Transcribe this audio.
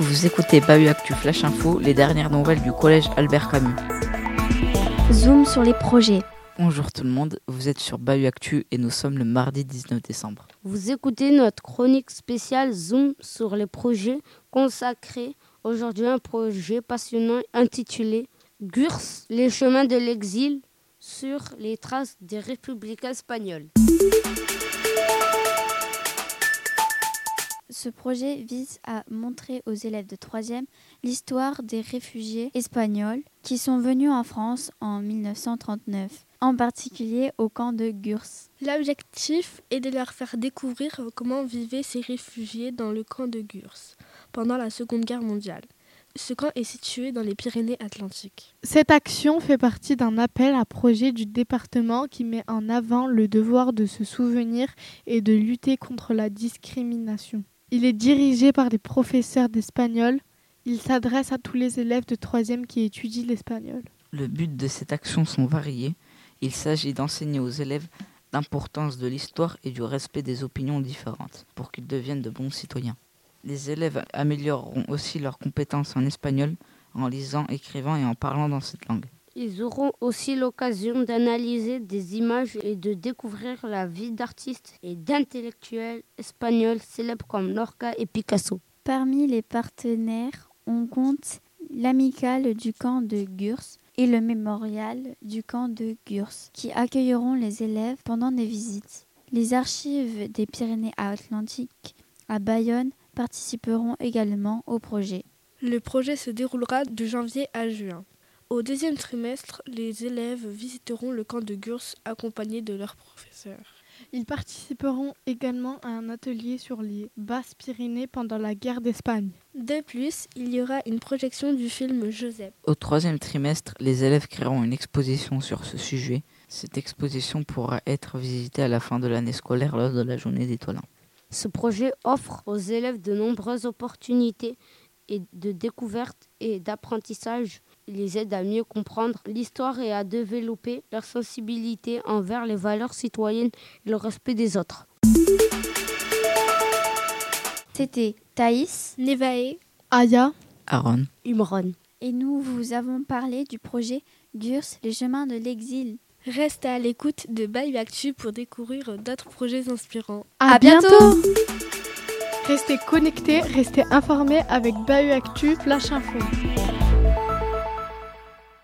Vous écoutez Bahut Actu Flash Info, les dernières nouvelles du collège Albert Camus. Zoom sur les projets. Bonjour tout le monde, vous êtes sur Bahut Actu et nous sommes le mardi 19 décembre. Vous écoutez notre chronique spéciale Zoom sur les projets consacrés aujourd'hui à un projet passionnant intitulé GURS, les chemins de l'exil sur les traces des républicains espagnols. Ce projet vise à montrer aux élèves de 3e l'histoire des réfugiés espagnols qui sont venus en France en 1939, en particulier au camp de Gurs. L'objectif est de leur faire découvrir comment vivaient ces réfugiés dans le camp de Gurs pendant la Seconde Guerre mondiale. Ce camp est situé dans les Pyrénées-Atlantiques. Cette action fait partie d'un appel à projet du département qui met en avant le devoir de se souvenir et de lutter contre la discrimination. Il est dirigé par des professeurs d'espagnol. Il s'adresse à tous les élèves de 3e qui étudient l'espagnol. Le but de cette action sont variés. Il s'agit d'enseigner aux élèves l'importance de l'histoire et du respect des opinions différentes pour qu'ils deviennent de bons citoyens. Les élèves amélioreront aussi leurs compétences en espagnol en lisant, écrivant et en parlant dans cette langue. Ils auront aussi l'occasion d'analyser des images et de découvrir la vie d'artistes et d'intellectuels espagnols célèbres comme Lorca et Picasso. Parmi les partenaires, on compte l'amicale du camp de Gurs et le mémorial du camp de Gurs qui accueilleront les élèves pendant des visites. Les archives des Pyrénées-Atlantiques à Bayonne participeront également au projet. Le projet se déroulera de janvier à juin. Au deuxième trimestre, les élèves visiteront le camp de Gurs accompagnés de leurs professeurs. Ils participeront également à un atelier sur les Basses-Pyrénées pendant la guerre d'Espagne. De plus, il y aura une projection du film Joseph. Au troisième trimestre, les élèves créeront une exposition sur ce sujet. Cette exposition pourra être visitée à la fin de l'année scolaire lors de la journée des toilins. Ce projet offre aux élèves de nombreuses opportunités et de découverte et d'apprentissage. Il les aide à mieux comprendre l'histoire et à développer leur sensibilité envers les valeurs citoyennes et le respect des autres. C'était Thaïs, Nevae, Aya, Aaron, Imran. et nous vous avons parlé du projet Gurs, les chemins de l'exil. reste à l'écoute de Bayou Actu pour découvrir d'autres projets inspirants. à, bientôt Restez connectés, restez informés avec Bahut Actu Flash Info.